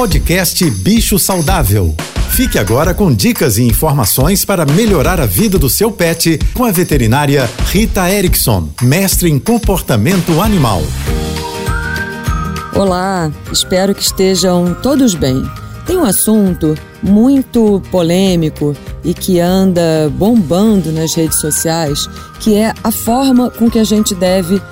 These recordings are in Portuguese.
Podcast Bicho Saudável. Fique agora com dicas e informações para melhorar a vida do seu pet com a veterinária Rita Erickson, mestre em comportamento animal. Olá, espero que estejam todos bem. Tem um assunto muito polêmico e que anda bombando nas redes sociais, que é a forma com que a gente deve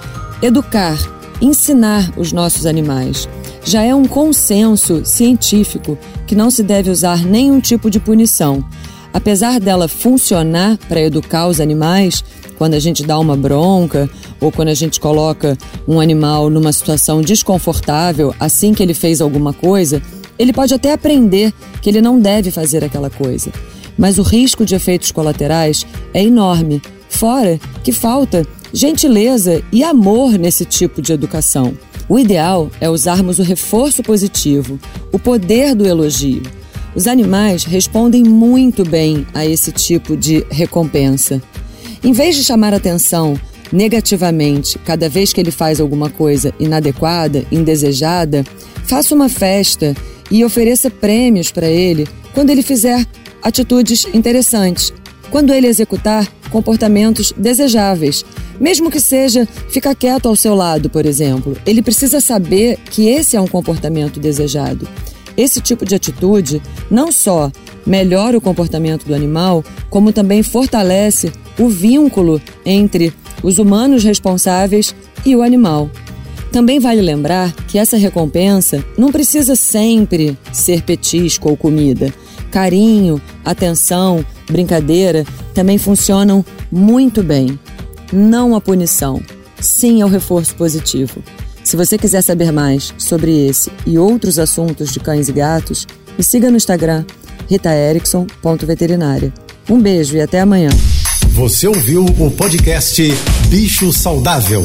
educar, ensinar os nossos animais. Já é um consenso científico que não se deve usar nenhum tipo de punição. Apesar dela funcionar para educar os animais, quando a gente dá uma bronca ou quando a gente coloca um animal numa situação desconfortável assim que ele fez alguma coisa, ele pode até aprender que ele não deve fazer aquela coisa. Mas o risco de efeitos colaterais é enorme, fora que falta gentileza e amor nesse tipo de educação. O ideal é usarmos o reforço positivo, o poder do elogio. Os animais respondem muito bem a esse tipo de recompensa. Em vez de chamar atenção negativamente cada vez que ele faz alguma coisa inadequada, indesejada, faça uma festa e ofereça prêmios para ele quando ele fizer atitudes interessantes, quando ele executar comportamentos desejáveis. Mesmo que seja ficar quieto ao seu lado, por exemplo, ele precisa saber que esse é um comportamento desejado. Esse tipo de atitude não só melhora o comportamento do animal, como também fortalece o vínculo entre os humanos responsáveis e o animal. Também vale lembrar que essa recompensa não precisa sempre ser petisco ou comida. Carinho, atenção, brincadeira também funcionam muito bem. Não a punição, sim ao reforço positivo. Se você quiser saber mais sobre esse e outros assuntos de cães e gatos, me siga no Instagram ritaerickson.veterinária. Um beijo e até amanhã. Você ouviu o podcast Bicho Saudável.